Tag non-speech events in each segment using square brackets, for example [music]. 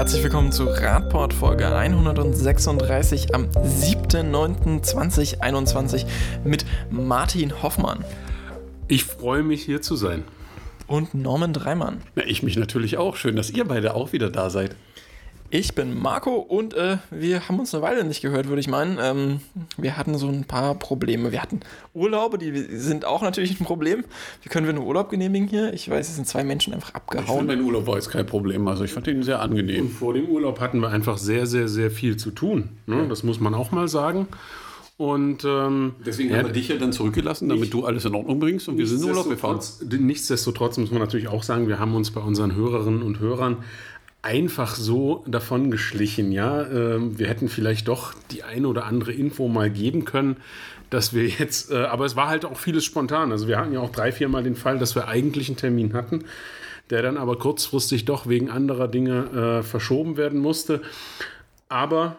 herzlich willkommen zu Radport Folge 136 am 7.9.2021 mit Martin Hoffmann. Ich freue mich hier zu sein. Und Norman Dreimann. Ja, ich mich natürlich auch. Schön, dass ihr beide auch wieder da seid. Ich bin Marco und äh, wir haben uns eine Weile nicht gehört, würde ich meinen. Ähm, wir hatten so ein paar Probleme. Wir hatten Urlaube, die sind auch natürlich ein Problem. Wie können wir einen Urlaub genehmigen hier? Ich weiß, es sind zwei Menschen einfach abgehauen. Ich finde, mein Urlaub war jetzt kein Problem. Also ich fand ihn sehr angenehm. Und vor dem Urlaub hatten wir einfach sehr, sehr, sehr viel zu tun. Ne? Das muss man auch mal sagen. Und ähm, deswegen haben wir dich ja dann zurückgelassen, damit nicht, du alles in Ordnung bringst und wir sind in Urlaub gefahren. Nichtsdestotrotz muss man natürlich auch sagen, wir haben uns bei unseren Hörerinnen und Hörern einfach so davon geschlichen. Ja, ähm, wir hätten vielleicht doch die eine oder andere Info mal geben können, dass wir jetzt, äh, aber es war halt auch vieles spontan. Also wir hatten ja auch drei, vier Mal den Fall, dass wir eigentlich einen Termin hatten, der dann aber kurzfristig doch wegen anderer Dinge äh, verschoben werden musste. Aber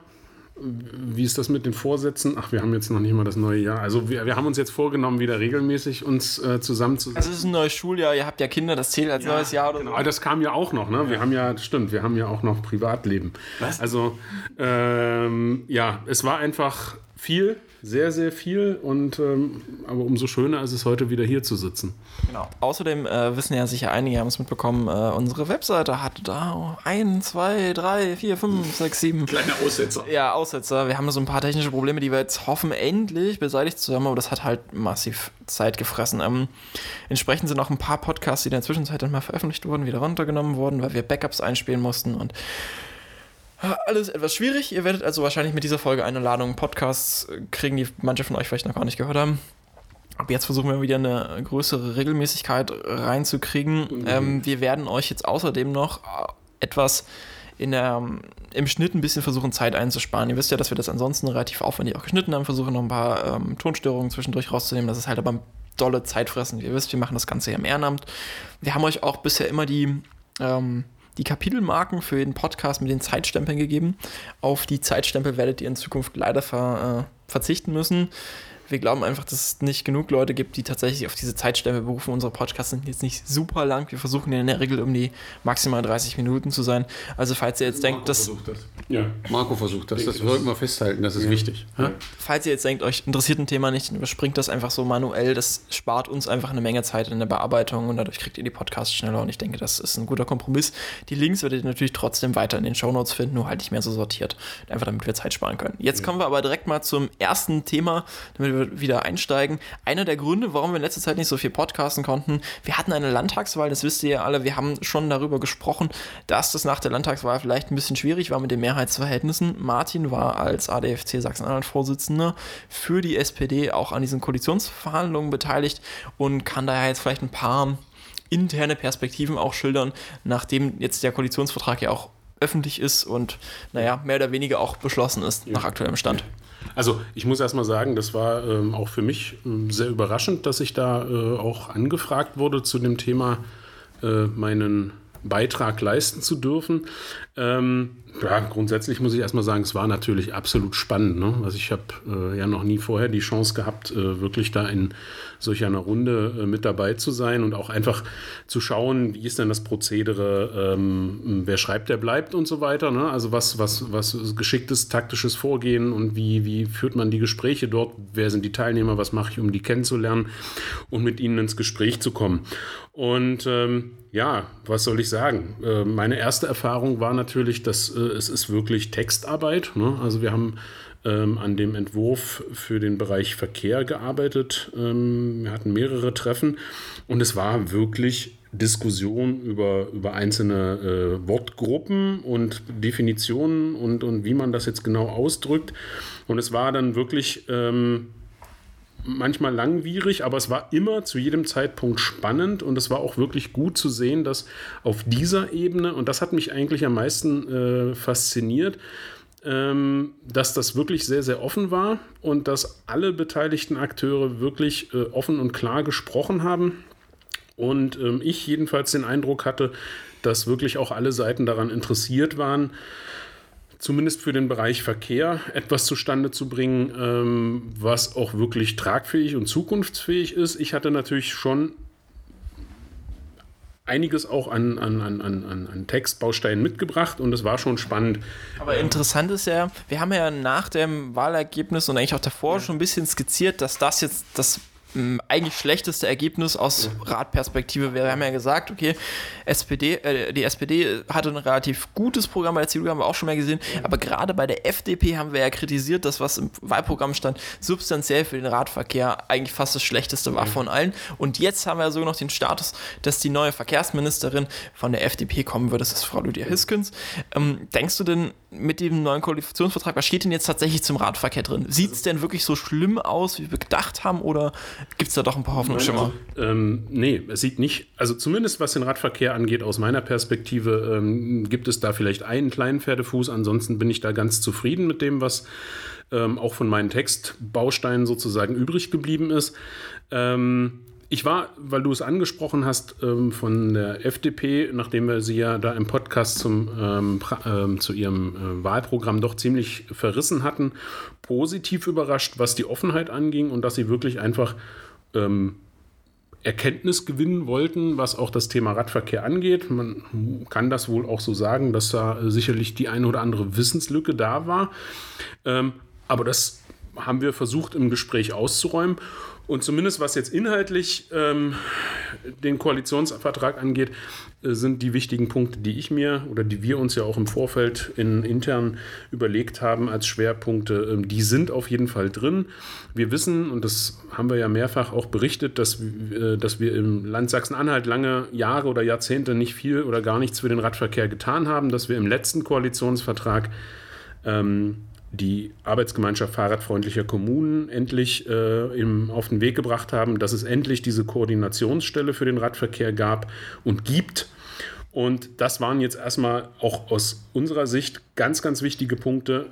wie ist das mit den Vorsätzen? Ach, wir haben jetzt noch nicht mal das neue Jahr. Also wir, wir haben uns jetzt vorgenommen, wieder regelmäßig uns äh, zusammenzusetzen. Also es ist ein neues Schuljahr, ihr habt ja Kinder, das zählt als ja, neues Jahr oder genau. so. Aber das kam ja auch noch, ne? Wir haben ja, stimmt, wir haben ja auch noch Privatleben. Was? Also ähm, ja, es war einfach viel sehr, sehr viel. Und ähm, aber umso schöner ist es heute wieder hier zu sitzen. Genau. Außerdem äh, wissen ja sicher einige, haben es mitbekommen, äh, unsere Webseite hat da ein, zwei, drei, vier, fünf, sechs, sieben. Kleine Aussetzer. Ja, Aussetzer. Wir haben so ein paar technische Probleme, die wir jetzt hoffen, endlich beseitigt zu haben, aber das hat halt massiv Zeit gefressen. Ähm, entsprechend sind auch ein paar Podcasts, die in der Zwischenzeit dann mal veröffentlicht wurden, wieder runtergenommen worden, weil wir Backups einspielen mussten und alles etwas schwierig. Ihr werdet also wahrscheinlich mit dieser Folge eine Ladung Podcasts äh, kriegen, die manche von euch vielleicht noch gar nicht gehört haben. Ab jetzt versuchen wir wieder eine größere Regelmäßigkeit reinzukriegen. Mhm. Ähm, wir werden euch jetzt außerdem noch äh, etwas in der, im Schnitt ein bisschen versuchen, Zeit einzusparen. Ihr wisst ja, dass wir das ansonsten relativ aufwendig auch geschnitten haben, versuchen noch ein paar ähm, Tonstörungen zwischendurch rauszunehmen. Das ist halt aber dolle Zeitfressen. Ihr wisst, wir machen das Ganze ja im Ehrenamt. Wir haben euch auch bisher immer die ähm, die Kapitelmarken für den Podcast mit den Zeitstempeln gegeben. Auf die Zeitstempel werdet ihr in Zukunft leider ver, äh, verzichten müssen wir glauben einfach, dass es nicht genug Leute gibt, die tatsächlich auf diese Zeitstempel berufen. Unsere Podcasts sind jetzt nicht super lang. Wir versuchen in der Regel um die maximal 30 Minuten zu sein. Also falls ihr jetzt Marco denkt, dass... Versucht das. Ja, Marco versucht das. Das sollten wir festhalten, das ist ja. wichtig. Ja. Falls ihr jetzt denkt, euch interessiert ein Thema nicht, überspringt das einfach so manuell. Das spart uns einfach eine Menge Zeit in der Bearbeitung und dadurch kriegt ihr die Podcasts schneller. Und ich denke, das ist ein guter Kompromiss. Die Links werdet ihr natürlich trotzdem weiter in den Shownotes finden, nur halt nicht mehr so sortiert. Einfach damit wir Zeit sparen können. Jetzt ja. kommen wir aber direkt mal zum ersten Thema, damit wir wieder einsteigen. Einer der Gründe, warum wir in letzter Zeit nicht so viel podcasten konnten, wir hatten eine Landtagswahl, das wisst ihr ja alle, wir haben schon darüber gesprochen, dass das nach der Landtagswahl vielleicht ein bisschen schwierig war mit den Mehrheitsverhältnissen. Martin war als ADFC Sachsen-Anhalt-Vorsitzender für die SPD auch an diesen Koalitionsverhandlungen beteiligt und kann daher jetzt vielleicht ein paar interne Perspektiven auch schildern, nachdem jetzt der Koalitionsvertrag ja auch öffentlich ist und naja, mehr oder weniger auch beschlossen ist ja. nach aktuellem Stand. Also ich muss erst mal sagen, das war ähm, auch für mich ähm, sehr überraschend, dass ich da äh, auch angefragt wurde zu dem Thema, äh, meinen Beitrag leisten zu dürfen. Ähm, ja, grundsätzlich muss ich erstmal sagen, es war natürlich absolut spannend. Ne? Also ich habe äh, ja noch nie vorher die Chance gehabt, äh, wirklich da in solch einer Runde äh, mit dabei zu sein und auch einfach zu schauen, wie ist denn das Prozedere, ähm, wer schreibt, der bleibt und so weiter. Ne? Also was, was, was geschicktes taktisches Vorgehen und wie, wie führt man die Gespräche dort, wer sind die Teilnehmer, was mache ich, um die kennenzulernen und mit ihnen ins Gespräch zu kommen. Und ähm, ja, was soll ich sagen? Äh, meine erste Erfahrung war natürlich, dass äh, es ist wirklich Textarbeit. Ne? Also wir haben ähm, an dem Entwurf für den Bereich Verkehr gearbeitet. Ähm, wir hatten mehrere Treffen und es war wirklich Diskussion über, über einzelne äh, Wortgruppen und Definitionen und, und wie man das jetzt genau ausdrückt. Und es war dann wirklich ähm, manchmal langwierig, aber es war immer zu jedem Zeitpunkt spannend und es war auch wirklich gut zu sehen, dass auf dieser Ebene, und das hat mich eigentlich am meisten äh, fasziniert, ähm, dass das wirklich sehr, sehr offen war und dass alle beteiligten Akteure wirklich äh, offen und klar gesprochen haben. Und ähm, ich jedenfalls den Eindruck hatte, dass wirklich auch alle Seiten daran interessiert waren, zumindest für den Bereich Verkehr etwas zustande zu bringen, ähm, was auch wirklich tragfähig und zukunftsfähig ist. Ich hatte natürlich schon einiges auch an, an, an, an, an Textbausteinen mitgebracht und es war schon spannend. Aber interessant ist ja, wir haben ja nach dem Wahlergebnis und eigentlich auch davor schon ein bisschen skizziert, dass das jetzt das eigentlich schlechteste Ergebnis aus Ratperspektive wäre. Wir haben ja gesagt, okay, SPD, äh, die SPD hatte ein relativ gutes Programm, bei der CDU haben wir auch schon mal gesehen, aber gerade bei der FDP haben wir ja kritisiert, dass was im Wahlprogramm stand, substanziell für den Radverkehr eigentlich fast das schlechteste war von allen. Und jetzt haben wir ja sogar noch den Status, dass die neue Verkehrsministerin von der FDP kommen wird, das ist Frau Lydia Hiskins. Ähm, denkst du denn mit dem neuen Koalitionsvertrag, was steht denn jetzt tatsächlich zum Radverkehr drin? Sieht es denn wirklich so schlimm aus, wie wir gedacht haben, oder Gibt es da doch ein paar Hoffnungsschimmer? Also, ähm, nee, es sieht nicht, also zumindest was den Radverkehr angeht, aus meiner Perspektive, ähm, gibt es da vielleicht einen kleinen Pferdefuß. Ansonsten bin ich da ganz zufrieden mit dem, was ähm, auch von meinen Textbausteinen sozusagen übrig geblieben ist. Ähm, ich war, weil du es angesprochen hast, ähm, von der FDP, nachdem wir sie ja da im Podcast zum, ähm, ähm, zu ihrem äh, Wahlprogramm doch ziemlich verrissen hatten, positiv überrascht, was die Offenheit anging und dass sie wirklich einfach ähm, Erkenntnis gewinnen wollten, was auch das Thema Radverkehr angeht. Man kann das wohl auch so sagen, dass da äh, sicherlich die eine oder andere Wissenslücke da war. Ähm, aber das haben wir versucht im Gespräch auszuräumen. Und zumindest was jetzt inhaltlich ähm, den Koalitionsvertrag angeht, äh, sind die wichtigen Punkte, die ich mir oder die wir uns ja auch im Vorfeld in, intern überlegt haben als Schwerpunkte, ähm, die sind auf jeden Fall drin. Wir wissen, und das haben wir ja mehrfach auch berichtet, dass, äh, dass wir im Land Sachsen-Anhalt lange Jahre oder Jahrzehnte nicht viel oder gar nichts für den Radverkehr getan haben, dass wir im letzten Koalitionsvertrag ähm, die Arbeitsgemeinschaft fahrradfreundlicher Kommunen endlich äh, im, auf den Weg gebracht haben, dass es endlich diese Koordinationsstelle für den Radverkehr gab und gibt. Und das waren jetzt erstmal auch aus unserer Sicht ganz, ganz wichtige Punkte,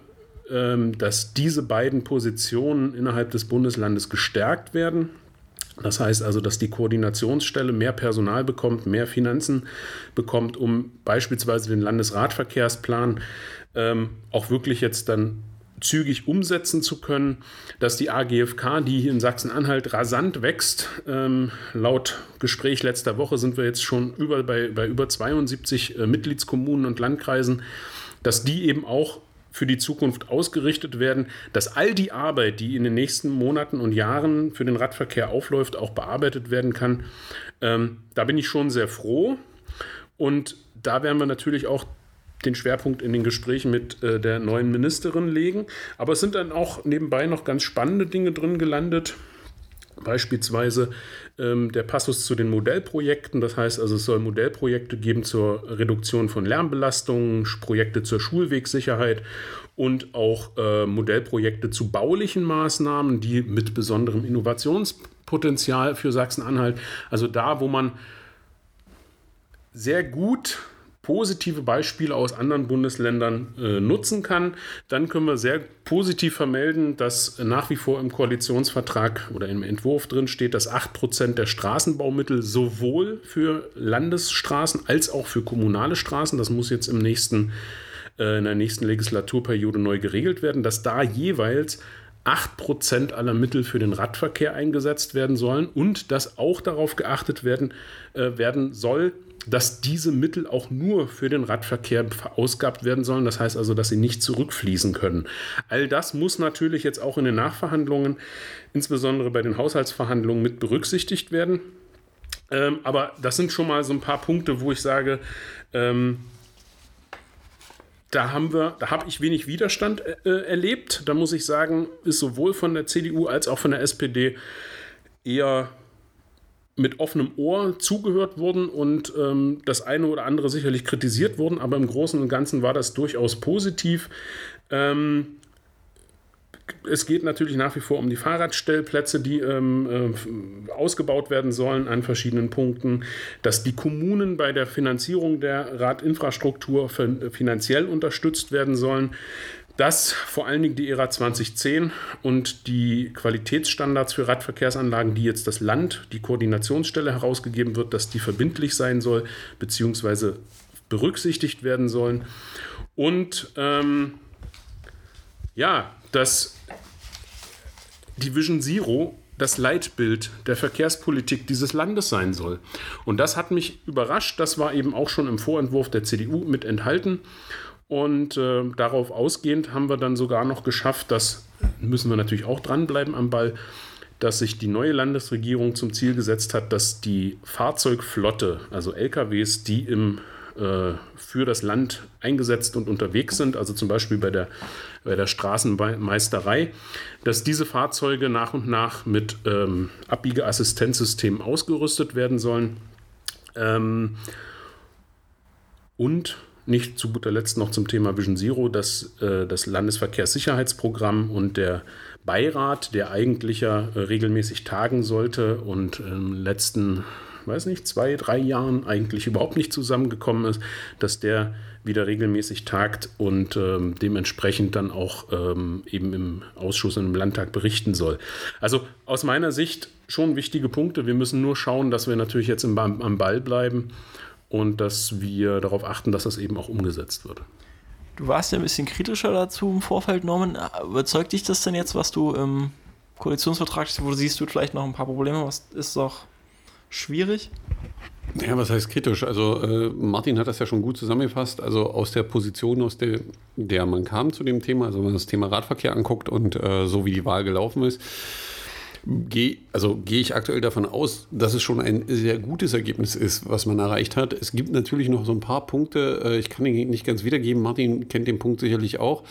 ähm, dass diese beiden Positionen innerhalb des Bundeslandes gestärkt werden. Das heißt also, dass die Koordinationsstelle mehr Personal bekommt, mehr Finanzen bekommt, um beispielsweise den Landesradverkehrsplan ähm, auch wirklich jetzt dann zügig umsetzen zu können, dass die AGFK, die hier in Sachsen-Anhalt rasant wächst, ähm, laut Gespräch letzter Woche sind wir jetzt schon über, bei, bei über 72 äh, Mitgliedskommunen und Landkreisen, dass die eben auch für die Zukunft ausgerichtet werden, dass all die Arbeit, die in den nächsten Monaten und Jahren für den Radverkehr aufläuft, auch bearbeitet werden kann. Ähm, da bin ich schon sehr froh. Und da werden wir natürlich auch den Schwerpunkt in den Gesprächen mit äh, der neuen Ministerin legen. Aber es sind dann auch nebenbei noch ganz spannende Dinge drin gelandet. Beispielsweise ähm, der Passus zu den Modellprojekten. Das heißt also, es soll Modellprojekte geben zur Reduktion von Lärmbelastungen, Projekte zur Schulwegsicherheit und auch äh, Modellprojekte zu baulichen Maßnahmen, die mit besonderem Innovationspotenzial für Sachsen-Anhalt, also da, wo man sehr gut positive Beispiele aus anderen Bundesländern äh, nutzen kann, dann können wir sehr positiv vermelden, dass nach wie vor im Koalitionsvertrag oder im Entwurf drin steht, dass 8% der Straßenbaumittel sowohl für Landesstraßen als auch für kommunale Straßen, das muss jetzt im nächsten, äh, in der nächsten Legislaturperiode neu geregelt werden, dass da jeweils 8% aller Mittel für den Radverkehr eingesetzt werden sollen und dass auch darauf geachtet werden, äh, werden soll, dass diese Mittel auch nur für den Radverkehr verausgabt werden sollen. Das heißt also, dass sie nicht zurückfließen können. All das muss natürlich jetzt auch in den Nachverhandlungen, insbesondere bei den Haushaltsverhandlungen, mit berücksichtigt werden. Ähm, aber das sind schon mal so ein paar Punkte, wo ich sage, ähm, da haben wir, da habe ich wenig Widerstand äh, erlebt. Da muss ich sagen, ist sowohl von der CDU als auch von der SPD eher mit offenem Ohr zugehört wurden und ähm, das eine oder andere sicherlich kritisiert wurden, aber im Großen und Ganzen war das durchaus positiv. Ähm, es geht natürlich nach wie vor um die Fahrradstellplätze, die ähm, äh, ausgebaut werden sollen an verschiedenen Punkten, dass die Kommunen bei der Finanzierung der Radinfrastruktur finanziell unterstützt werden sollen dass vor allen Dingen die ERA 2010 und die Qualitätsstandards für Radverkehrsanlagen, die jetzt das Land, die Koordinationsstelle herausgegeben wird, dass die verbindlich sein soll, beziehungsweise berücksichtigt werden sollen. Und ähm, ja, dass die Vision Zero das Leitbild der Verkehrspolitik dieses Landes sein soll. Und das hat mich überrascht. Das war eben auch schon im Vorentwurf der CDU mit enthalten. Und äh, darauf ausgehend haben wir dann sogar noch geschafft, das müssen wir natürlich auch dranbleiben am Ball, dass sich die neue Landesregierung zum Ziel gesetzt hat, dass die Fahrzeugflotte, also LKWs, die im, äh, für das Land eingesetzt und unterwegs sind, also zum Beispiel bei der, bei der Straßenmeisterei, dass diese Fahrzeuge nach und nach mit ähm, Abbiegeassistenzsystemen ausgerüstet werden sollen. Ähm, und nicht zu guter Letzt noch zum Thema Vision Zero, dass äh, das Landesverkehrssicherheitsprogramm und der Beirat, der eigentlich ja äh, regelmäßig tagen sollte und im letzten, weiß nicht, zwei, drei Jahren eigentlich überhaupt nicht zusammengekommen ist, dass der wieder regelmäßig tagt und ähm, dementsprechend dann auch ähm, eben im Ausschuss und im Landtag berichten soll. Also aus meiner Sicht schon wichtige Punkte. Wir müssen nur schauen, dass wir natürlich jetzt im, am Ball bleiben und dass wir darauf achten, dass das eben auch umgesetzt wird. Du warst ja ein bisschen kritischer dazu im Vorfeld, Norman. Überzeugt dich das denn jetzt, was du im Koalitionsvertrag siehst, wo du siehst, du vielleicht noch ein paar Probleme, was ist doch schwierig? Ja, was heißt kritisch? Also äh, Martin hat das ja schon gut zusammengefasst. Also aus der Position, aus der, der man kam zu dem Thema, also wenn man das Thema Radverkehr anguckt und äh, so wie die Wahl gelaufen ist, gehe also gehe ich aktuell davon aus, dass es schon ein sehr gutes Ergebnis ist, was man erreicht hat. Es gibt natürlich noch so ein paar Punkte, äh, ich kann ihn nicht ganz wiedergeben, Martin kennt den Punkt sicherlich auch.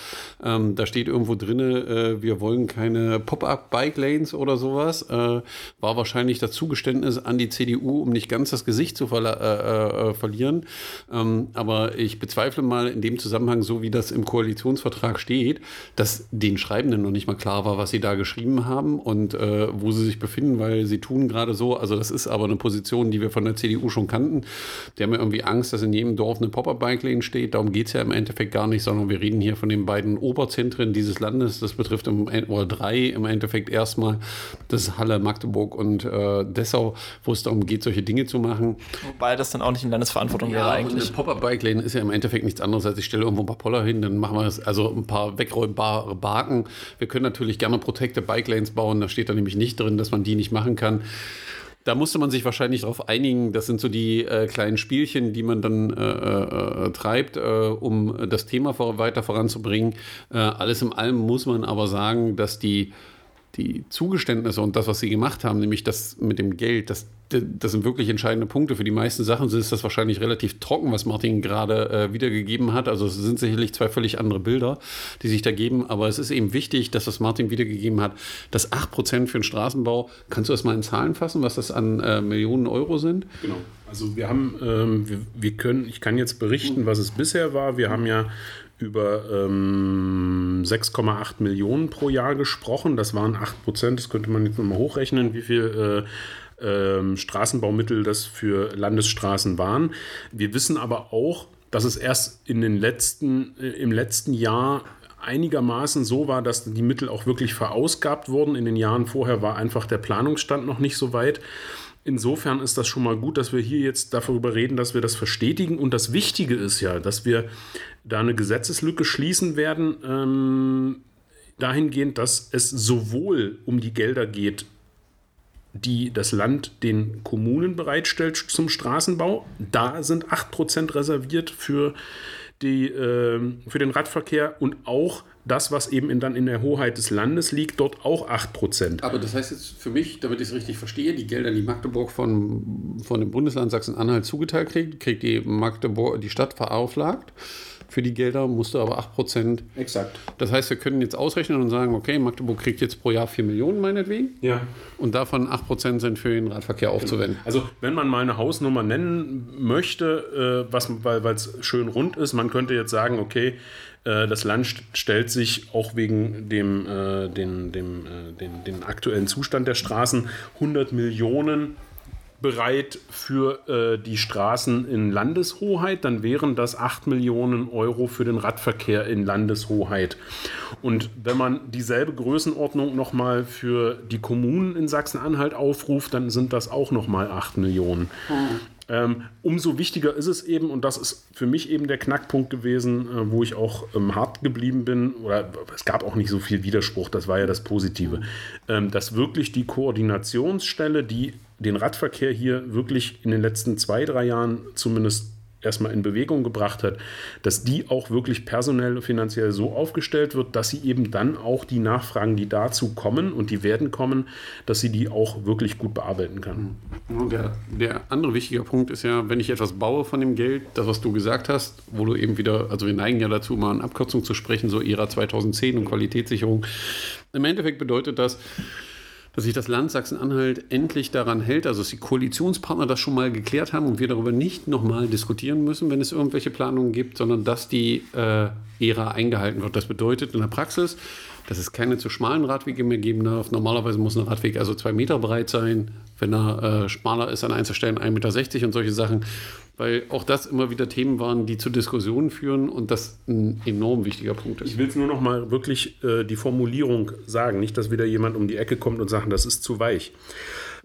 Ähm, da steht irgendwo drin, äh, wir wollen keine Pop-up-Bike-Lanes oder sowas. Äh, war wahrscheinlich das Zugeständnis an die CDU, um nicht ganz das Gesicht zu ver verlieren. Ähm, aber ich bezweifle mal in dem Zusammenhang, so wie das im Koalitionsvertrag steht, dass den Schreibenden noch nicht mal klar war, was sie da geschrieben haben und wo sie sich befinden, weil sie tun gerade so. Also das ist aber eine Position, die wir von der CDU schon kannten. Die haben ja irgendwie Angst, dass in jedem Dorf eine Pop-Up-Bike-Lane steht. Darum geht es ja im Endeffekt gar nicht, sondern wir reden hier von den beiden Oberzentren dieses Landes. Das betrifft im, oder drei im Endeffekt erstmal. Das Halle, Magdeburg und äh, Dessau, wo es darum geht, solche Dinge zu machen. Wobei das dann auch nicht in Landesverantwortung ja, wäre eigentlich. Eine Pop-Up-Bike-Lane ist ja im Endeffekt nichts anderes, als ich stelle irgendwo ein paar Poller hin, dann machen wir das, also ein paar wegräumbare Barken. Wir können natürlich gerne Protected Bike Lanes bauen, da steht da nämlich nicht drin, dass man die nicht machen kann. Da musste man sich wahrscheinlich darauf einigen. Das sind so die äh, kleinen Spielchen, die man dann äh, äh, treibt, äh, um das Thema vor, weiter voranzubringen. Äh, alles in allem muss man aber sagen, dass die die Zugeständnisse und das, was sie gemacht haben, nämlich das mit dem Geld, das, das sind wirklich entscheidende Punkte. Für die meisten Sachen ist das wahrscheinlich relativ trocken, was Martin gerade äh, wiedergegeben hat. Also es sind sicherlich zwei völlig andere Bilder, die sich da geben. Aber es ist eben wichtig, dass was Martin wiedergegeben hat, dass 8% für den Straßenbau, kannst du das mal in Zahlen fassen, was das an äh, Millionen Euro sind? Genau. Also wir haben, ähm, wir, wir können, ich kann jetzt berichten, was es bisher war. Wir haben ja über ähm, 6,8 Millionen pro Jahr gesprochen. Das waren 8 Prozent. Das könnte man jetzt nochmal hochrechnen, wie viel äh, äh, Straßenbaumittel das für Landesstraßen waren. Wir wissen aber auch, dass es erst in den letzten, äh, im letzten Jahr einigermaßen so war, dass die Mittel auch wirklich verausgabt wurden. In den Jahren vorher war einfach der Planungsstand noch nicht so weit. Insofern ist das schon mal gut, dass wir hier jetzt darüber reden, dass wir das verstetigen. Und das Wichtige ist ja, dass wir da eine Gesetzeslücke schließen werden, ähm, dahingehend, dass es sowohl um die Gelder geht, die das Land den Kommunen bereitstellt zum Straßenbau. Da sind 8% reserviert für, die, äh, für den Radverkehr und auch das, was eben in, dann in der Hoheit des Landes liegt, dort auch 8%. Aber das heißt jetzt für mich, damit ich es richtig verstehe, die Gelder, die Magdeburg von, von dem Bundesland Sachsen-Anhalt zugeteilt kriegt, kriegt die Magdeburg, die Stadt verauflagt für die Gelder, musste aber 8%. Exakt. Das heißt, wir können jetzt ausrechnen und sagen, okay, Magdeburg kriegt jetzt pro Jahr 4 Millionen meinetwegen. Ja. Und davon 8% sind für den Radverkehr aufzuwenden. Also, wenn man mal eine Hausnummer nennen möchte, äh, was, weil es schön rund ist, man könnte jetzt sagen, okay, äh, das Land stellt sich auch wegen dem, äh, den, dem, äh, den, den aktuellen Zustand der Straßen 100 Millionen bereit für äh, die Straßen in Landeshoheit, dann wären das 8 Millionen Euro für den Radverkehr in Landeshoheit. Und wenn man dieselbe Größenordnung nochmal für die Kommunen in Sachsen-Anhalt aufruft, dann sind das auch nochmal 8 Millionen. Mhm. Ähm, umso wichtiger ist es eben, und das ist für mich eben der Knackpunkt gewesen, äh, wo ich auch ähm, hart geblieben bin, oder es gab auch nicht so viel Widerspruch, das war ja das Positive, ähm, dass wirklich die Koordinationsstelle, die den Radverkehr hier wirklich in den letzten zwei, drei Jahren zumindest erstmal in Bewegung gebracht hat, dass die auch wirklich personell und finanziell so aufgestellt wird, dass sie eben dann auch die Nachfragen, die dazu kommen und die werden kommen, dass sie die auch wirklich gut bearbeiten kann. Der, der andere wichtige Punkt ist ja, wenn ich etwas baue von dem Geld, das, was du gesagt hast, wo du eben wieder, also wir neigen ja dazu, mal in Abkürzung zu sprechen, so Ära 2010 und Qualitätssicherung. Im Endeffekt bedeutet das, dass sich das Land Sachsen-Anhalt endlich daran hält, also dass die Koalitionspartner das schon mal geklärt haben und wir darüber nicht nochmal diskutieren müssen, wenn es irgendwelche Planungen gibt, sondern dass die äh, Ära eingehalten wird. Das bedeutet in der Praxis, dass es keine zu schmalen Radwege mehr geben darf. Normalerweise muss ein Radweg also zwei Meter breit sein. Wenn er äh, schmaler ist an einzelnen Stellen 1,60 Meter und solche Sachen weil auch das immer wieder Themen waren, die zu Diskussionen führen und das ein enorm wichtiger Punkt ist. Ich will es nur noch mal wirklich äh, die Formulierung sagen, nicht, dass wieder jemand um die Ecke kommt und sagt, das ist zu weich.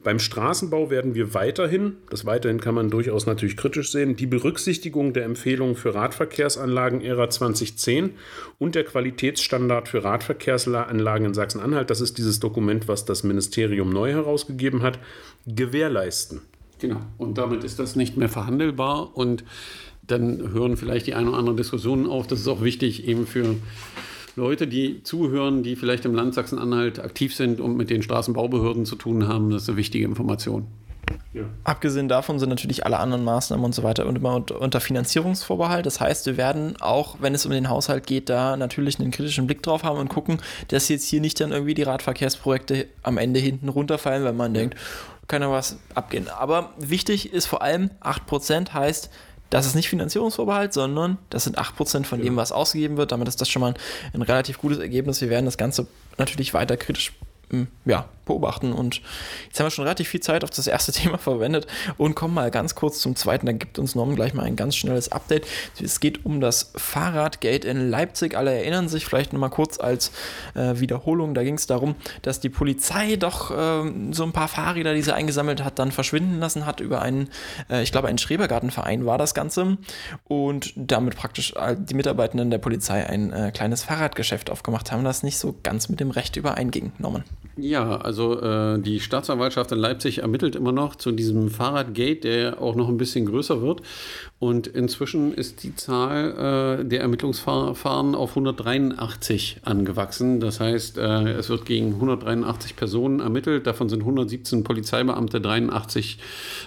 Beim Straßenbau werden wir weiterhin, das weiterhin kann man durchaus natürlich kritisch sehen, die Berücksichtigung der Empfehlungen für Radverkehrsanlagen Ära 2010 und der Qualitätsstandard für Radverkehrsanlagen in Sachsen-Anhalt, das ist dieses Dokument, was das Ministerium neu herausgegeben hat, gewährleisten. Genau. Und damit ist das nicht mehr verhandelbar und dann hören vielleicht die ein oder andere Diskussionen auf. Das ist auch wichtig eben für Leute, die zuhören, die vielleicht im Land Sachsen-Anhalt aktiv sind und mit den Straßenbaubehörden zu tun haben. Das ist eine wichtige Information. Ja. Abgesehen davon sind natürlich alle anderen Maßnahmen und so weiter und immer unter Finanzierungsvorbehalt. Das heißt, wir werden auch, wenn es um den Haushalt geht, da natürlich einen kritischen Blick drauf haben und gucken, dass jetzt hier nicht dann irgendwie die Radverkehrsprojekte am Ende hinten runterfallen, wenn man denkt, kann ja was abgehen. Aber wichtig ist vor allem, 8% heißt, das ist nicht Finanzierungsvorbehalt, sondern das sind 8% von ja. dem, was ausgegeben wird. Damit ist das schon mal ein relativ gutes Ergebnis. Wir werden das Ganze natürlich weiter kritisch hm, ja, beobachten. Und jetzt haben wir schon relativ viel Zeit auf das erste [laughs] Thema verwendet und kommen mal ganz kurz zum zweiten. Dann gibt uns Norman gleich mal ein ganz schnelles Update. Es geht um das Fahrradgate in Leipzig. Alle erinnern sich vielleicht nochmal kurz als äh, Wiederholung. Da ging es darum, dass die Polizei doch äh, so ein paar Fahrräder, die sie eingesammelt hat, dann verschwinden lassen hat über einen, äh, ich glaube, einen Schrebergartenverein war das Ganze. Und damit praktisch die Mitarbeitenden der Polizei ein äh, kleines Fahrradgeschäft aufgemacht haben, das nicht so ganz mit dem Recht übereinging. Norman. Ja, also äh, die Staatsanwaltschaft in Leipzig ermittelt immer noch zu diesem Fahrradgate, der auch noch ein bisschen größer wird. Und inzwischen ist die Zahl äh, der Ermittlungsverfahren auf 183 angewachsen. Das heißt, äh, es wird gegen 183 Personen ermittelt. Davon sind 117 Polizeibeamte, 83,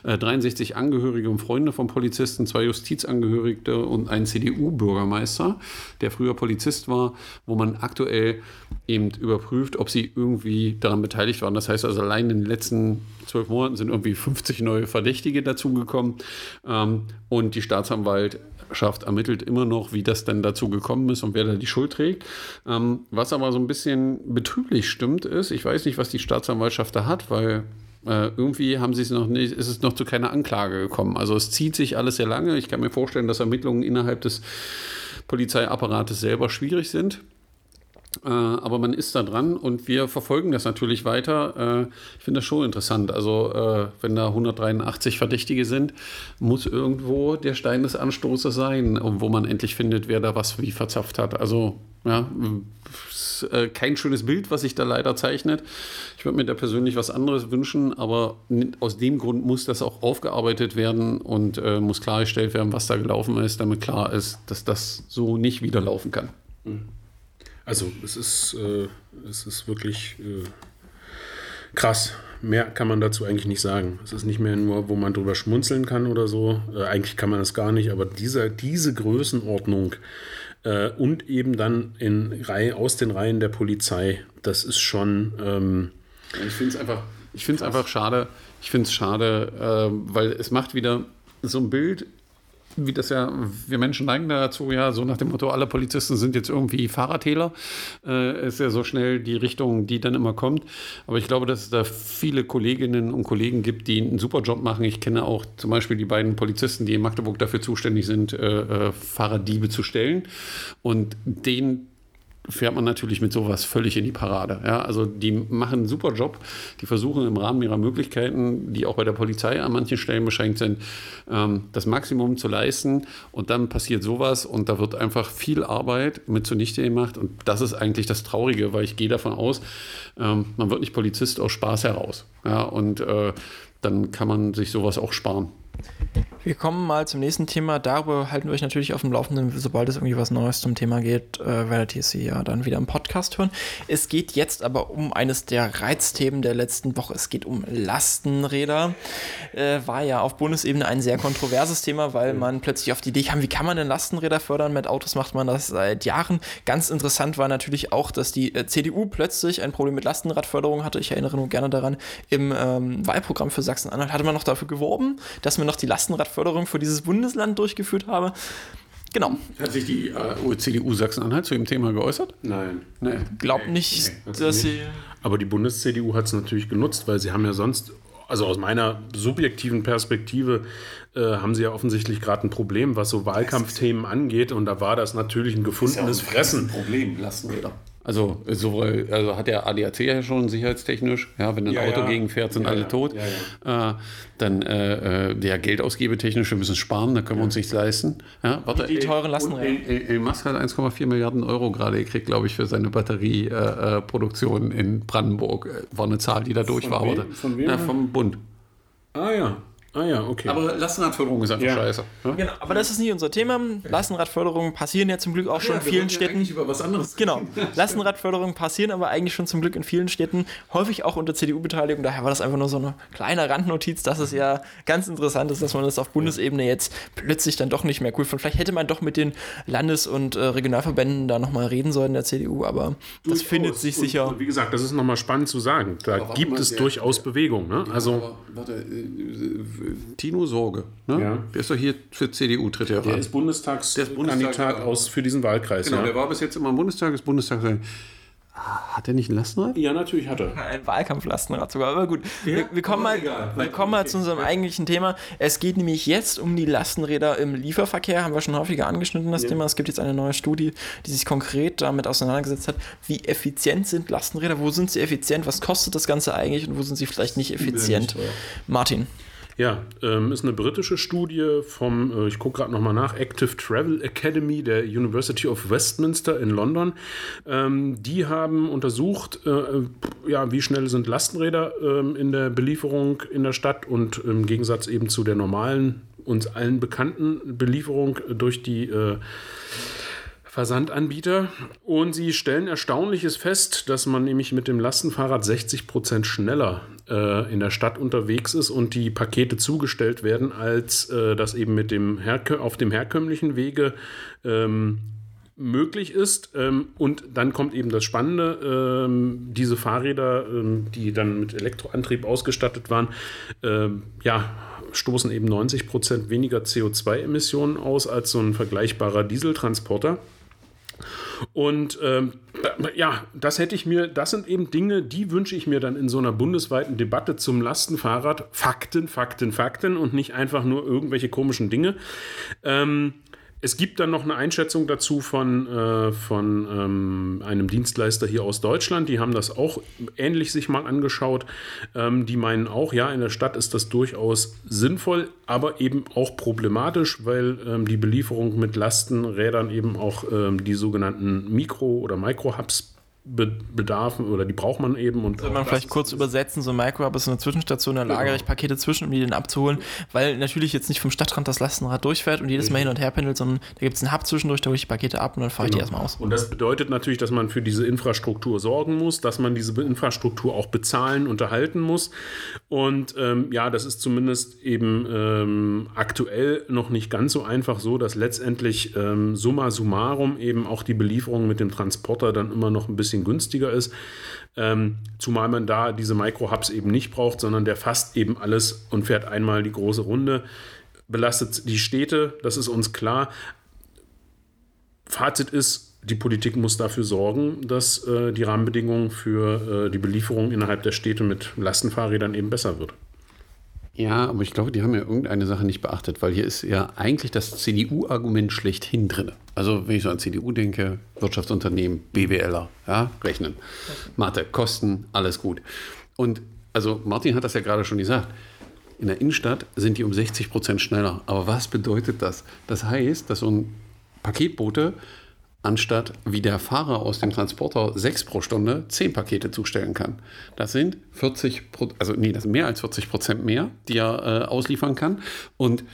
63 äh, Angehörige und Freunde von Polizisten, zwei Justizangehörige und ein CDU-Bürgermeister, der früher Polizist war, wo man aktuell eben überprüft, ob sie irgendwie daran beteiligt waren. Das heißt also, allein in den letzten zwölf Monaten sind irgendwie 50 neue Verdächtige dazugekommen. Ähm, und die Staatsanwaltschaft ermittelt immer noch, wie das denn dazu gekommen ist und wer da die Schuld trägt. Ähm, was aber so ein bisschen betrüblich stimmt, ist, ich weiß nicht, was die Staatsanwaltschaft da hat, weil äh, irgendwie haben sie es noch nicht, ist es noch zu keiner Anklage gekommen. Also es zieht sich alles sehr lange. Ich kann mir vorstellen, dass Ermittlungen innerhalb des Polizeiapparates selber schwierig sind. Äh, aber man ist da dran und wir verfolgen das natürlich weiter. Äh, ich finde das schon interessant. Also, äh, wenn da 183 Verdächtige sind, muss irgendwo der Stein des Anstoßes sein, wo man endlich findet, wer da was wie verzapft hat. Also, ja, kein schönes Bild, was sich da leider zeichnet. Ich würde mir da persönlich was anderes wünschen, aber aus dem Grund muss das auch aufgearbeitet werden und muss klargestellt werden, was da gelaufen ist, damit klar ist, dass das so nicht wieder laufen kann. Mhm. Also es ist, äh, es ist wirklich äh, krass. Mehr kann man dazu eigentlich nicht sagen. Es ist nicht mehr nur, wo man drüber schmunzeln kann oder so. Äh, eigentlich kann man das gar nicht, aber dieser, diese Größenordnung äh, und eben dann in Reihe, aus den Reihen der Polizei, das ist schon. Ähm, ich finde es einfach, einfach schade. Ich finde es schade, äh, weil es macht wieder so ein Bild wie das ja, wir Menschen neigen dazu, ja, so nach dem Motto, alle Polizisten sind jetzt irgendwie Fahrradhehler, äh, ist ja so schnell die Richtung, die dann immer kommt. Aber ich glaube, dass es da viele Kolleginnen und Kollegen gibt, die einen super Job machen. Ich kenne auch zum Beispiel die beiden Polizisten, die in Magdeburg dafür zuständig sind, äh, äh, Fahrraddiebe zu stellen. Und denen fährt man natürlich mit sowas völlig in die Parade. Ja, also die machen einen super Job. Die versuchen im Rahmen ihrer Möglichkeiten, die auch bei der Polizei an manchen Stellen beschränkt sind, ähm, das Maximum zu leisten. Und dann passiert sowas und da wird einfach viel Arbeit mit zunichte gemacht. Und das ist eigentlich das Traurige, weil ich gehe davon aus, ähm, man wird nicht Polizist aus Spaß heraus. Ja, und äh, dann kann man sich sowas auch sparen. Wir kommen mal zum nächsten Thema. Darüber halten wir euch natürlich auf dem Laufenden, sobald es irgendwie was Neues zum Thema geht, äh, werdet ihr sie ja dann wieder im Podcast hören. Es geht jetzt aber um eines der Reizthemen der letzten Woche. Es geht um Lastenräder. Äh, war ja auf Bundesebene ein sehr kontroverses Thema, weil man plötzlich auf die Idee kam, wie kann man denn Lastenräder fördern? Mit Autos macht man das seit Jahren. Ganz interessant war natürlich auch, dass die äh, CDU plötzlich ein Problem mit Lastenradförderung hatte. Ich erinnere nur gerne daran, im ähm, Wahlprogramm für Sachsen-Anhalt hatte man noch dafür geworben, dass man noch die Lastenradförderung Förderung für dieses Bundesland durchgeführt habe. Genau. Hat sich die äh, CDU Sachsen-Anhalt zu dem Thema geäußert? Nein. Nee. Glaubt nicht, nee, dass sie. Aber die Bundes-CDU hat es natürlich genutzt, weil sie haben ja sonst, also aus meiner subjektiven Perspektive, äh, haben sie ja offensichtlich gerade ein Problem, was so Wahlkampfthemen angeht. Und da war das natürlich ein gefundenes ja Fressen. Problem, Lastenräder. Also, sowohl, also hat der ADAC ja schon sicherheitstechnisch, ja, wenn ein ja, Auto ja. gegenfährt, sind ja, alle tot. Äh, dann äh, äh, der Geldausgebetechnisch, wir müssen sparen, da können wir uns nichts leisten. Ja, warte, die teuren Lastenräder. Elon Musk hat 1,4 Milliarden Euro gerade gekriegt, glaube ich, für seine Batterieproduktion äh, in Brandenburg. War eine Zahl, die da durch war. Wem? Von wem? Ja, vom Bund. Ah ja. Ah ja, okay. Aber Lastenradförderung ist einfach ja. scheiße. Ne? Genau, aber das ist nicht unser Thema. Lastenradförderungen passieren ja zum Glück auch schon in vielen Städten. Ja über was anderes. Genau. [laughs] Lastenradförderungen passieren aber eigentlich schon zum Glück in vielen Städten, häufig auch unter CDU-Beteiligung. Daher war das einfach nur so eine kleine Randnotiz, dass es ja ganz interessant ist, dass man das auf Bundesebene jetzt plötzlich dann doch nicht mehr cool fand. Vielleicht hätte man doch mit den Landes- und äh, Regionalverbänden da nochmal reden sollen, der CDU, aber das findet sich sicher. Und wie gesagt, das ist nochmal spannend zu sagen. Da gibt es durchaus Bewegung. Ne? Also, warte, äh, Tino Sorge. Ne? Ja. Der ist doch hier für CDU, tritt er Der ist Bundestagskandidat aus für diesen Wahlkreis. Genau, ja. der war bis jetzt immer im Bundestag, ist Bundestag. Hat er nicht ein Lastenrad? Ja, natürlich hat er. [laughs] Ein Wahlkampflastenrad sogar, aber gut. Ja, wir, wir, kommen mal, wir kommen mal zu unserem eigentlichen Thema. Es geht nämlich jetzt um die Lastenräder im Lieferverkehr, haben wir schon häufiger angeschnitten, das ja. Thema. Es gibt jetzt eine neue Studie, die sich konkret damit auseinandergesetzt hat, wie effizient sind Lastenräder, wo sind sie effizient, was kostet das Ganze eigentlich und wo sind sie vielleicht nicht effizient. Martin. Ja, ähm, ist eine britische Studie vom, äh, ich gucke gerade nochmal nach, Active Travel Academy der University of Westminster in London. Ähm, die haben untersucht, äh, ja, wie schnell sind Lastenräder ähm, in der Belieferung in der Stadt und im Gegensatz eben zu der normalen, uns allen bekannten Belieferung durch die äh, Versandanbieter und sie stellen Erstaunliches fest, dass man nämlich mit dem Lastenfahrrad 60 Prozent schneller äh, in der Stadt unterwegs ist und die Pakete zugestellt werden, als äh, das eben mit dem auf dem herkömmlichen Wege ähm, möglich ist. Ähm, und dann kommt eben das Spannende, ähm, diese Fahrräder, ähm, die dann mit Elektroantrieb ausgestattet waren, ähm, ja, stoßen eben 90 Prozent weniger CO2-Emissionen aus als so ein vergleichbarer Dieseltransporter. Und ähm, ja, das hätte ich mir, das sind eben Dinge, die wünsche ich mir dann in so einer bundesweiten Debatte zum Lastenfahrrad. Fakten, Fakten, Fakten und nicht einfach nur irgendwelche komischen Dinge. Ähm, es gibt dann noch eine Einschätzung dazu von, äh, von ähm, einem Dienstleister hier aus Deutschland. Die haben das auch ähnlich sich mal angeschaut. Ähm, die meinen auch, ja, in der Stadt ist das durchaus sinnvoll, aber eben auch problematisch, weil ähm, die Belieferung mit Lastenrädern eben auch ähm, die sogenannten Mikro- oder Micro-Hubs Bedarfen oder die braucht man eben. Und Soll man vielleicht kurz übersetzen, so ein Microhub ist eine Zwischenstation, da genau. lagere ich Pakete zwischen, um die dann abzuholen, weil natürlich jetzt nicht vom Stadtrand das Lastenrad durchfährt und jedes Mal hin und her pendelt, sondern da gibt es einen Hub zwischendurch, da hole ich die Pakete ab und dann fahre genau. ich die genau. erstmal aus. Und das bedeutet natürlich, dass man für diese Infrastruktur sorgen muss, dass man diese Infrastruktur auch bezahlen, unterhalten muss. Und ähm, ja, das ist zumindest eben ähm, aktuell noch nicht ganz so einfach so, dass letztendlich ähm, summa summarum eben auch die Belieferung mit dem Transporter dann immer noch ein bisschen bisschen günstiger ist. Ähm, zumal man da diese Micro-Hubs eben nicht braucht, sondern der fasst eben alles und fährt einmal die große Runde. Belastet die Städte, das ist uns klar. Fazit ist, die Politik muss dafür sorgen, dass äh, die Rahmenbedingungen für äh, die Belieferung innerhalb der Städte mit Lastenfahrrädern eben besser wird. Ja, aber ich glaube, die haben ja irgendeine Sache nicht beachtet, weil hier ist ja eigentlich das CDU-Argument schlechthin drin. Also, wenn ich so an CDU denke, Wirtschaftsunternehmen, BWLer, ja, rechnen. Mathe, Kosten, alles gut. Und also Martin hat das ja gerade schon gesagt. In der Innenstadt sind die um 60 Prozent schneller. Aber was bedeutet das? Das heißt, dass so ein Paketbote anstatt wie der Fahrer aus dem Transporter sechs pro Stunde zehn Pakete zustellen kann. Das sind 40, also nee, das sind mehr als 40 Prozent mehr, die er äh, ausliefern kann. Und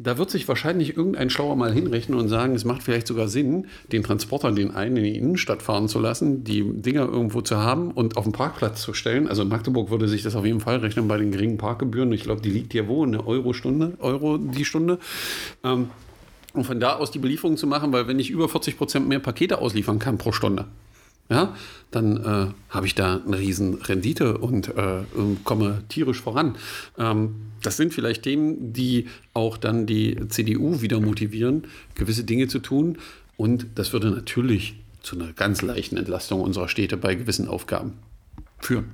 da wird sich wahrscheinlich irgendein Schlauer mal hinrechnen und sagen, es macht vielleicht sogar Sinn, den Transporter den einen in die Innenstadt fahren zu lassen, die Dinger irgendwo zu haben und auf den Parkplatz zu stellen. Also in Magdeburg würde sich das auf jeden Fall rechnen bei den geringen Parkgebühren. Ich glaube, die liegt ja wo? Eine Euro Stunde, Euro die Stunde. Ähm, und von da aus die Belieferung zu machen, weil wenn ich über 40 Prozent mehr Pakete ausliefern kann pro Stunde, ja, dann äh, habe ich da eine riesen Rendite und äh, komme tierisch voran. Ähm, das sind vielleicht Themen, die auch dann die CDU wieder motivieren, gewisse Dinge zu tun. Und das würde natürlich zu einer ganz leichten Entlastung unserer Städte bei gewissen Aufgaben führen.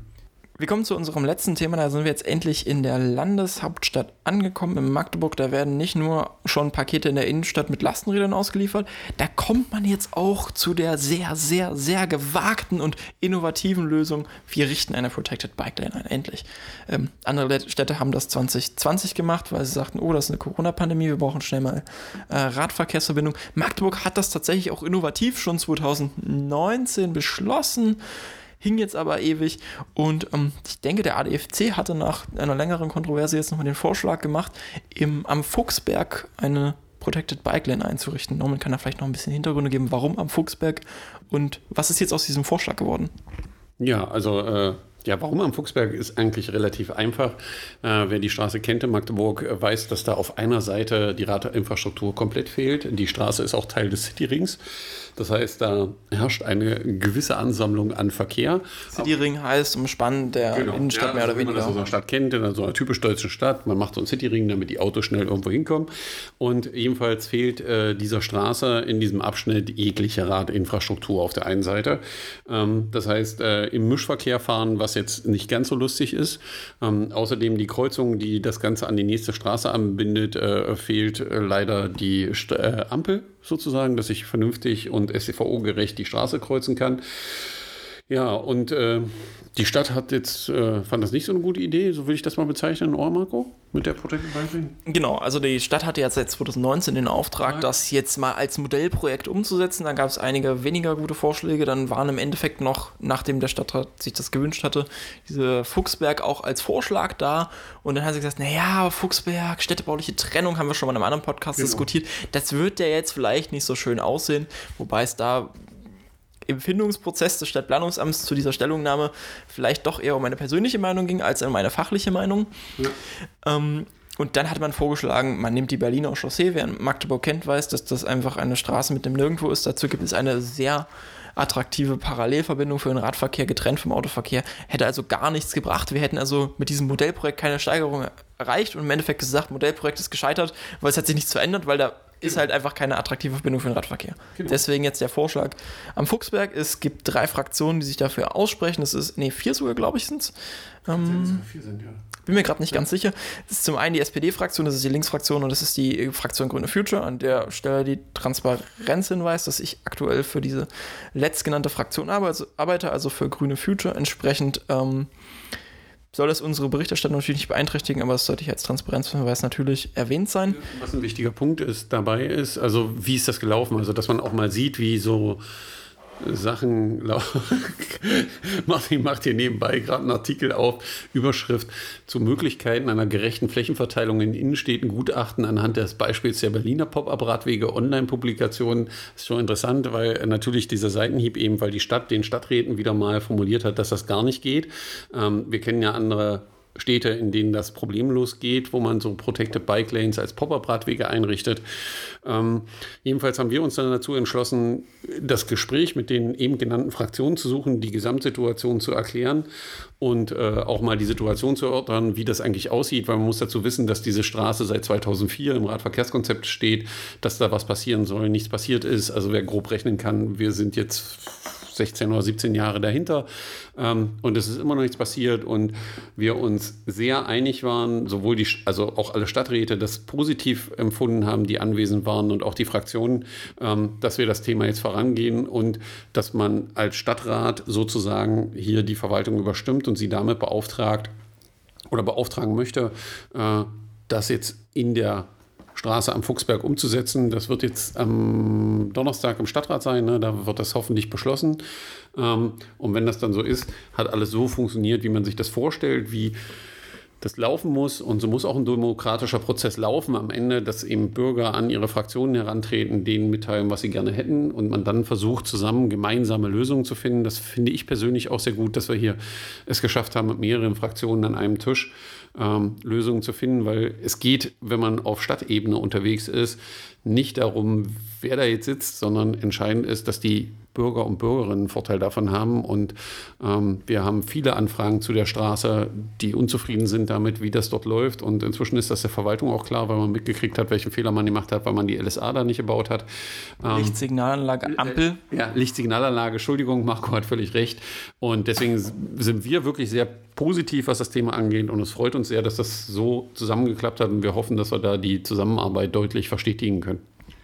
Wir kommen zu unserem letzten Thema. Da sind wir jetzt endlich in der Landeshauptstadt angekommen, in Magdeburg. Da werden nicht nur schon Pakete in der Innenstadt mit Lastenrädern ausgeliefert, da kommt man jetzt auch zu der sehr, sehr, sehr gewagten und innovativen Lösung. Wir richten eine Protected Bike Lane ein, endlich. Ähm, andere Städte haben das 2020 gemacht, weil sie sagten, oh, das ist eine Corona-Pandemie, wir brauchen schnell mal äh, Radverkehrsverbindung. Magdeburg hat das tatsächlich auch innovativ schon 2019 beschlossen hing jetzt aber ewig. Und ähm, ich denke, der ADFC hatte nach einer längeren Kontroverse jetzt nochmal den Vorschlag gemacht, im, am Fuchsberg eine Protected Bike Lane einzurichten. Norman kann da vielleicht noch ein bisschen Hintergründe geben, warum am Fuchsberg und was ist jetzt aus diesem Vorschlag geworden? Ja, also äh, ja, warum am Fuchsberg ist eigentlich relativ einfach. Äh, wer die Straße kennt in Magdeburg, äh, weiß, dass da auf einer Seite die Radinfrastruktur komplett fehlt. Die Straße ist auch Teil des Cityrings. Das heißt, da herrscht eine gewisse Ansammlung an Verkehr. Cityring heißt umspannt der genau. Innenstadt ja, mehr oder weniger. Wenn man das aus einer Stadt kennt, in so einer typisch deutschen Stadt, man macht so einen Cityring, damit die Autos schnell irgendwo hinkommen. Und ebenfalls fehlt äh, dieser Straße in diesem Abschnitt jegliche Radinfrastruktur auf der einen Seite. Ähm, das heißt, äh, im Mischverkehr fahren, was jetzt nicht ganz so lustig ist. Ähm, außerdem die Kreuzung, die das Ganze an die nächste Straße anbindet, äh, fehlt äh, leider die St äh, Ampel sozusagen, dass ich vernünftig und STVO-gerecht die Straße kreuzen kann. Ja, und äh, die Stadt hat jetzt, äh, fand das nicht so eine gute Idee, so will ich das mal bezeichnen, oder Marco, mit der Protected Bike Genau, also die Stadt hatte jetzt seit 2019 den Auftrag, ja. das jetzt mal als Modellprojekt umzusetzen. Da gab es einige weniger gute Vorschläge. Dann waren im Endeffekt noch, nachdem der Stadtrat sich das gewünscht hatte, diese Fuchsberg auch als Vorschlag da. Und dann hat sie gesagt, naja, Fuchsberg, städtebauliche Trennung, haben wir schon mal in einem anderen Podcast genau. diskutiert. Das wird ja jetzt vielleicht nicht so schön aussehen, wobei es da im Findungsprozess des Stadtplanungsamts zu dieser Stellungnahme vielleicht doch eher um meine persönliche Meinung ging, als um meine fachliche Meinung. Ja. Ähm, und dann hat man vorgeschlagen, man nimmt die Berliner Chaussee. Wer Magdeburg kennt, weiß, dass das einfach eine Straße mit dem Nirgendwo ist. Dazu gibt es eine sehr attraktive Parallelverbindung für den Radverkehr getrennt vom Autoverkehr. Hätte also gar nichts gebracht. Wir hätten also mit diesem Modellprojekt keine Steigerung erreicht und im Endeffekt gesagt, Modellprojekt ist gescheitert, weil es hat sich nichts verändert, weil da ist halt einfach keine attraktive Verbindung für den Radverkehr. Genau. Deswegen jetzt der Vorschlag am Fuchsberg. Es gibt drei Fraktionen, die sich dafür aussprechen. Das ist, nee, vier sogar, glaube ich, sind es. Ähm, vier sind, ja. Bin mir gerade nicht ja. ganz sicher. Das ist zum einen die SPD-Fraktion, das ist die Linksfraktion und das ist die Fraktion Grüne Future, an der Stelle die Transparenzhinweis, dass ich aktuell für diese letztgenannte Fraktion arbeite, also für Grüne Future. Entsprechend ähm, soll das unsere Berichterstattung natürlich nicht beeinträchtigen, aber es sollte ich als Transparenzhinweis natürlich erwähnt sein. Was ein wichtiger Punkt ist dabei ist, also wie ist das gelaufen? Also dass man auch mal sieht, wie so Sachen. [laughs] Martin macht hier nebenbei gerade einen Artikel auf, Überschrift zu Möglichkeiten einer gerechten Flächenverteilung in Innenstädten, Gutachten anhand des Beispiels der Berliner Pop-Up-Radwege, Online-Publikationen. Ist schon interessant, weil natürlich dieser Seitenhieb eben, weil die Stadt den Stadträten wieder mal formuliert hat, dass das gar nicht geht. Ähm, wir kennen ja andere Städte, in denen das problemlos geht, wo man so Protected Bike Lanes als Pop-up-Radwege einrichtet. Ähm, jedenfalls haben wir uns dann dazu entschlossen, das Gespräch mit den eben genannten Fraktionen zu suchen, die Gesamtsituation zu erklären und äh, auch mal die Situation zu erörtern, wie das eigentlich aussieht, weil man muss dazu wissen, dass diese Straße seit 2004 im Radverkehrskonzept steht, dass da was passieren soll, nichts passiert ist. Also wer grob rechnen kann, wir sind jetzt 16 oder 17 Jahre dahinter. Ähm, und es ist immer noch nichts passiert und wir uns sehr einig waren, sowohl die, also auch alle Stadträte das positiv empfunden haben, die anwesend waren und auch die Fraktionen, ähm, dass wir das Thema jetzt vorangehen und dass man als Stadtrat sozusagen hier die Verwaltung überstimmt und sie damit beauftragt oder beauftragen möchte, äh, das jetzt in der Straße am Fuchsberg umzusetzen. Das wird jetzt am Donnerstag im Stadtrat sein. Ne? Da wird das hoffentlich beschlossen. Ähm, und wenn das dann so ist, hat alles so funktioniert, wie man sich das vorstellt, wie das laufen muss. Und so muss auch ein demokratischer Prozess laufen am Ende, dass eben Bürger an ihre Fraktionen herantreten, denen mitteilen, was sie gerne hätten und man dann versucht, zusammen gemeinsame Lösungen zu finden. Das finde ich persönlich auch sehr gut, dass wir hier es geschafft haben, mit mehreren Fraktionen an einem Tisch ähm, Lösungen zu finden, weil es geht, wenn man auf Stadtebene unterwegs ist, nicht darum, wer da jetzt sitzt, sondern entscheidend ist, dass die Bürger und Bürgerinnen Vorteil davon haben. Und ähm, wir haben viele Anfragen zu der Straße, die unzufrieden sind damit, wie das dort läuft. Und inzwischen ist das der Verwaltung auch klar, weil man mitgekriegt hat, welchen Fehler man gemacht hat, weil man die LSA da nicht gebaut hat. Ähm, Lichtsignalanlage, Ampel. Äh, ja, Lichtsignalanlage, Entschuldigung, Marco hat völlig recht. Und deswegen sind wir wirklich sehr positiv, was das Thema angeht. Und es freut uns sehr, dass das so zusammengeklappt hat. Und wir hoffen, dass wir da die Zusammenarbeit deutlich verstetigen können.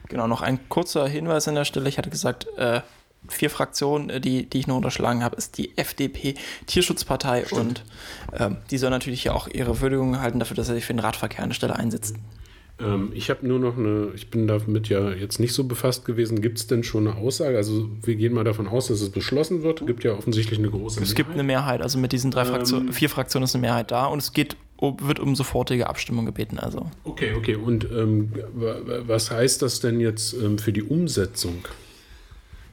Genau, noch ein kurzer Hinweis an der Stelle. Ich hatte gesagt, äh, vier Fraktionen, äh, die, die ich noch unterschlagen habe, ist die FDP Tierschutzpartei Stimmt. und ähm, die soll natürlich ja auch ihre Würdigung erhalten dafür, dass er sich für den Radverkehr an der Stelle einsetzt. Ähm, ich habe nur noch eine, ich bin damit ja jetzt nicht so befasst gewesen. Gibt es denn schon eine Aussage? Also wir gehen mal davon aus, dass es beschlossen wird. Es gibt ja offensichtlich eine große Mehrheit. Es gibt eine Mehrheit, also mit diesen drei Fraktionen, ähm, vier Fraktionen ist eine Mehrheit da und es geht wird um sofortige Abstimmung gebeten. Also. Okay, okay. Und ähm, was heißt das denn jetzt ähm, für die Umsetzung?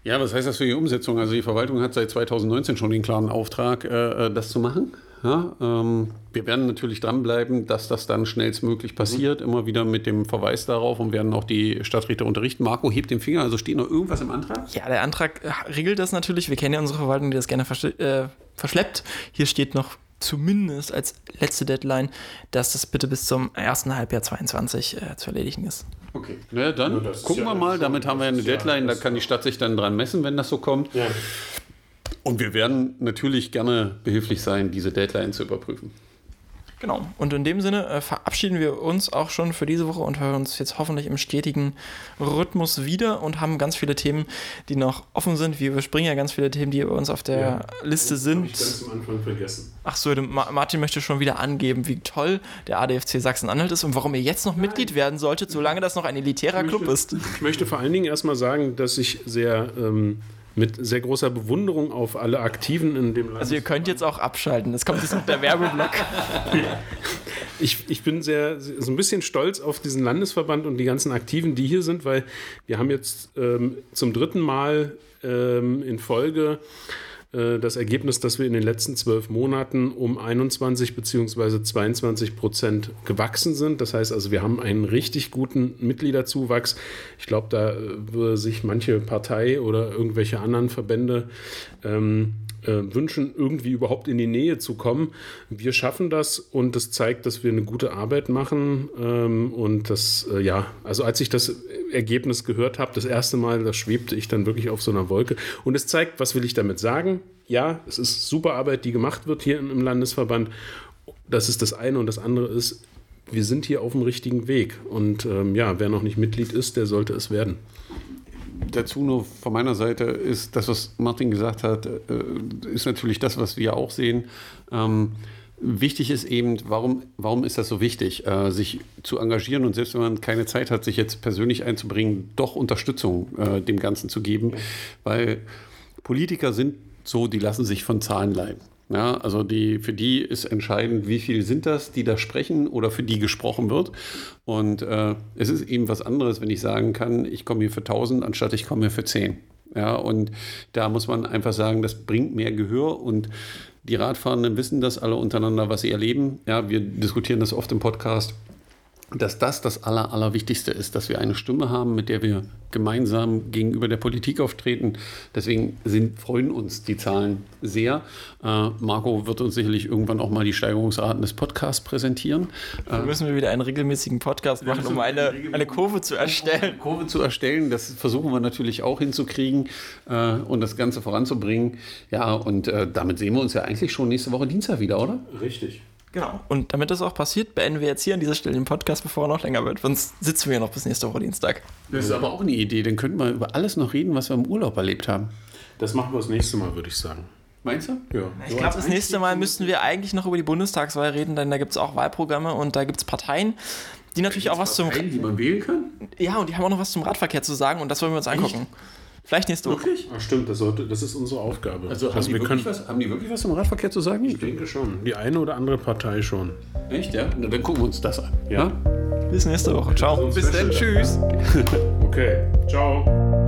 Ja, was heißt das für die Umsetzung? Also die Verwaltung hat seit 2019 schon den klaren Auftrag, äh, äh, das zu machen. Ja, ähm, wir werden natürlich dranbleiben, dass das dann schnellstmöglich passiert, mhm. immer wieder mit dem Verweis darauf und werden auch die Stadträte unterrichten. Marco hebt den Finger, also steht noch irgendwas im Antrag? Ja, der Antrag regelt das natürlich. Wir kennen ja unsere Verwaltung, die das gerne äh, verschleppt. Hier steht noch zumindest als letzte Deadline, dass das bitte bis zum ersten Halbjahr 22 äh, zu erledigen ist. Okay, na dann ja, gucken wir mal. Damit haben wir eine Deadline, da kann die Stadt sich dann dran messen, wenn das so kommt. Ja. Und wir werden natürlich gerne behilflich sein, diese Deadline zu überprüfen. Genau. Und in dem Sinne äh, verabschieden wir uns auch schon für diese Woche und hören uns jetzt hoffentlich im stetigen Rhythmus wieder und haben ganz viele Themen, die noch offen sind. Wir überspringen ja ganz viele Themen, die bei uns auf der ja, Liste das sind. Ich ganz am Anfang vergessen. Ach so, Martin möchte schon wieder angeben, wie toll der ADFC Sachsen-Anhalt ist und warum ihr jetzt noch Nein. Mitglied werden solltet, solange das noch ein elitärer möchte, Club ist. Ich möchte vor allen Dingen erstmal sagen, dass ich sehr. Ähm, mit sehr großer Bewunderung auf alle Aktiven in dem Land. Also ihr könnt jetzt auch abschalten, das kommt jetzt noch der Werbeblock. [laughs] ich, ich bin sehr, so ein bisschen stolz auf diesen Landesverband und die ganzen Aktiven, die hier sind, weil wir haben jetzt ähm, zum dritten Mal ähm, in Folge äh, das Ergebnis, dass wir in den letzten zwölf Monaten um 21 bzw. 22 Prozent gewachsen sind. Das heißt also, wir haben einen richtig guten Mitgliederzuwachs. Ich glaube, da äh, würde sich manche Partei oder irgendwelche anderen Verbände ähm, äh, wünschen, irgendwie überhaupt in die Nähe zu kommen. Wir schaffen das und das zeigt, dass wir eine gute Arbeit machen. Ähm, und das, äh, ja, also als ich das Ergebnis gehört habe, das erste Mal, da schwebte ich dann wirklich auf so einer Wolke. Und es zeigt, was will ich damit sagen? Ja, es ist super Arbeit, die gemacht wird hier im Landesverband. Das ist das eine und das andere ist, wir sind hier auf dem richtigen Weg. Und ähm, ja, wer noch nicht Mitglied ist, der sollte es werden dazu nur von meiner Seite ist das, was Martin gesagt hat, äh, ist natürlich das, was wir auch sehen. Ähm, wichtig ist eben, warum, warum ist das so wichtig, äh, sich zu engagieren und selbst wenn man keine Zeit hat, sich jetzt persönlich einzubringen, doch Unterstützung äh, dem Ganzen zu geben, weil Politiker sind so, die lassen sich von Zahlen leiden. Ja, also die, für die ist entscheidend, wie viel sind das, die da sprechen oder für die gesprochen wird. Und äh, es ist eben was anderes, wenn ich sagen kann, ich komme hier für 1000, anstatt ich komme hier für 10. Ja, und da muss man einfach sagen, das bringt mehr Gehör und die Radfahrenden wissen das alle untereinander, was sie erleben. Ja, wir diskutieren das oft im Podcast. Dass das das Aller, Allerwichtigste ist, dass wir eine Stimme haben, mit der wir gemeinsam gegenüber der Politik auftreten. Deswegen sind, freuen uns die Zahlen sehr. Äh, Marco wird uns sicherlich irgendwann auch mal die Steigerungsraten des Podcasts präsentieren. Dann müssen wir wieder einen regelmäßigen Podcast machen, um eine, eine Kurve zu erstellen. Kurve zu erstellen, das versuchen wir natürlich auch hinzukriegen äh, und das Ganze voranzubringen. Ja, und äh, damit sehen wir uns ja eigentlich schon nächste Woche Dienstag wieder, oder? Richtig. Genau. Und damit das auch passiert, beenden wir jetzt hier an dieser Stelle den Podcast, bevor er noch länger wird. Sonst sitzen wir hier noch bis nächste Woche Dienstag. Das ist aber auch eine Idee. Dann könnten wir über alles noch reden, was wir im Urlaub erlebt haben. Das machen wir das nächste Mal, würde ich sagen. Meinst du? Ja. Ich glaube, das nächste Mal müssten wir eigentlich noch über die Bundestagswahl reden, denn da gibt es auch Wahlprogramme und da gibt es Parteien, die natürlich auch was zum. Parteien, die man wählen kann? Ja, und die haben auch noch was zum Radverkehr zu sagen und das wollen wir uns angucken. Vielleicht nächste Woche. Wirklich? Ach, stimmt, das, sollte, das ist unsere Aufgabe. Also haben, also die können, was, haben die wirklich was zum Radverkehr zu sagen? ich denke schon. Die eine oder andere Partei schon. Echt, ja? Na, dann gucken wir uns das an. Ja. Bis nächste Woche. Ciao. Bis dann, tschüss. [laughs] Okay, ciao.